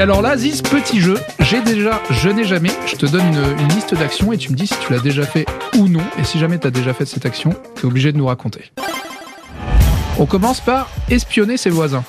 Alors là, Ziz, petit jeu. J'ai déjà, je n'ai jamais. Je te donne une, liste d'actions et tu me dis si tu l'as déjà fait ou non. Et si jamais tu as déjà fait cette action, tu es obligé de nous raconter. On commence par espionner ses voisins.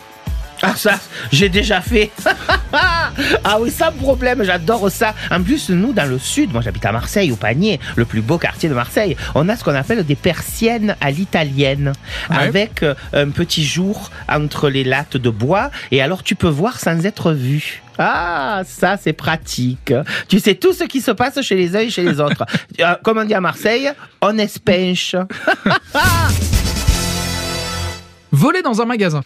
Ah ça, j'ai déjà fait. ah oui, sans problème, j'adore ça. En plus, nous, dans le sud, moi j'habite à Marseille, au Panier, le plus beau quartier de Marseille, on a ce qu'on appelle des persiennes à l'italienne, Ouais. avec euh, un petit jour entre les lattes de bois, et alors tu peux voir sans être vu. Ah, ça c'est pratique. Tu sais tout ce qui se passe chez les uns et chez les autres. Euh, Comme on dit à Marseille, on espenche. Voler dans un magasin.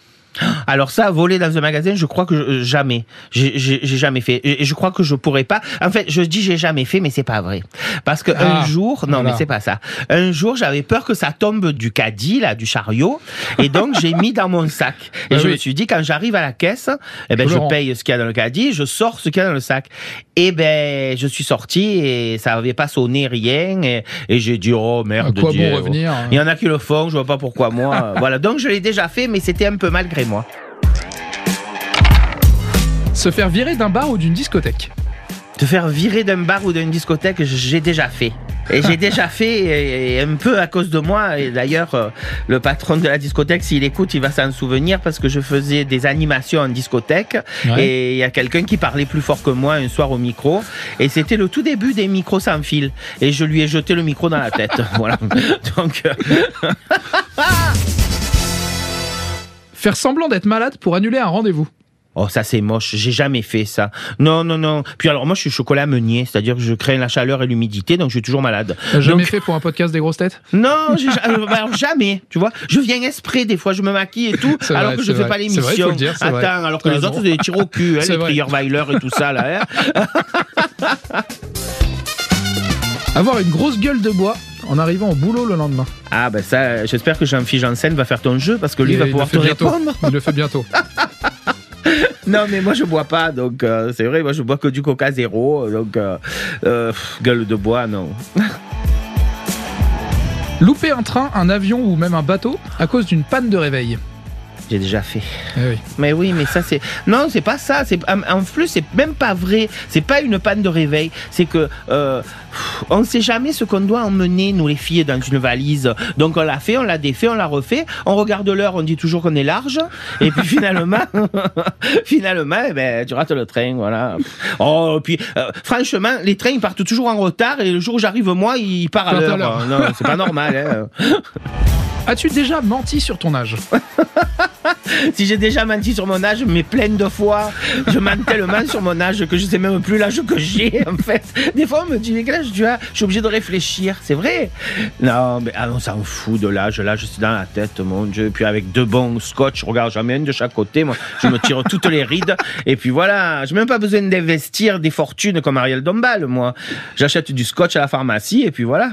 Alors ça, voler dans un magasin, je crois que je- jamais. J'ai jamais fait. Et je crois que je pourrais pas. En fait, je dis j'ai jamais fait, mais c'est pas vrai. Parce que Ah, un jour, non, voilà. mais c'est pas ça. Un jour, j'avais peur que ça tombe du caddie, là, du chariot. Et donc, j'ai mis dans mon sac. Et Ah je oui. me suis dit, quand j'arrive à la caisse, eh ben, Je paye ce qu'il y a dans le caddie, je sors ce qu'il y a dans le sac. Et ben, je suis sorti et ça avait pas sonné rien. Et, et j'ai dit, oh À merde. quoi Dieu. bon revenir Il y en a qui le font, je vois pas pourquoi moi. voilà, donc je l'ai déjà fait, mais c'était un peu malgré moi. Se faire virer d'un bar ou d'une discothèque. Te faire virer d'un bar ou d'une discothèque, j'ai déjà fait. Et j'ai déjà fait, et- un peu à cause de moi. Et d'ailleurs, euh, le patron de la discothèque, s'il écoute, il va s'en souvenir parce que je faisais des animations en discothèque. Ouais. Et il y a quelqu'un qui parlait plus fort que moi un soir au micro. Et c'était le tout début des micros sans fil. Et je lui ai jeté le micro dans la tête. voilà. Donc, euh, Faire semblant d'être malade pour annuler un rendez-vous. Oh, ça c'est moche, j'ai jamais fait ça. Non, non, non. Puis alors moi je suis chocolat meunier, c'est-à-dire que je crée la chaleur et l'humidité, donc je suis toujours malade. T'as jamais Donc- fait pour un podcast des grosses têtes? Non, euh, alors, jamais, tu vois. Je viens exprès, des fois je me maquille et tout, alors vrai, que je c'est fais vrai. pas l'émission. Attends, vrai. alors que les raison. autres c'est des tirs au cul, hein, les. Trierweiler et tout ça là. hein. Avoir une grosse gueule de bois en arrivant au boulot le lendemain. Ah ben ça, j'espère que Jean-Philippe Janssen va faire ton jeu parce que lui Il- va il pouvoir te bientôt. répondre. Il le fait bientôt. Non mais moi je bois pas, donc euh, c'est vrai, moi je bois que du Coca zéro, donc euh, euh, gueule de bois non. Louper un train, un avion ou même un bateau à cause d'une panne de réveil. J'ai déjà fait. Eh oui. Mais oui, mais ça c'est non, c'est pas ça. C'est en plus c'est même pas vrai. C'est pas une panne de réveil. C'est que euh, on sait jamais ce qu'on doit emmener nous les filles dans une valise. Donc on l'a fait, on l'a défait, on l'a refait. On regarde l'heure, on dit toujours qu'on est large. Et puis finalement, finalement, eh ben tu rates le train, voilà. Oh, puis euh, franchement, les trains ils partent toujours en retard et le jour où j'arrive moi, il part à l'heure. Non, c'est pas normal. hein. As-tu déjà menti sur ton âge Si j'ai déjà menti sur mon âge, mais plein de fois, je mens tellement sur mon âge que je sais même plus l'âge que j'ai, en fait. Des fois, on me dit, mais quel âge tu as Je suis obligé de réfléchir, c'est vrai. Non, mais ah, on s'en fout de l'âge. Là, je suis dans la tête, mon Dieu. Puis avec deux bons scotch, je regarde jamais un de chaque côté. Moi, je me tire toutes les rides. Et puis voilà, j'ai même pas besoin d'investir des fortunes comme Ariel Dombal, moi. J'achète du scotch à la pharmacie et puis voilà.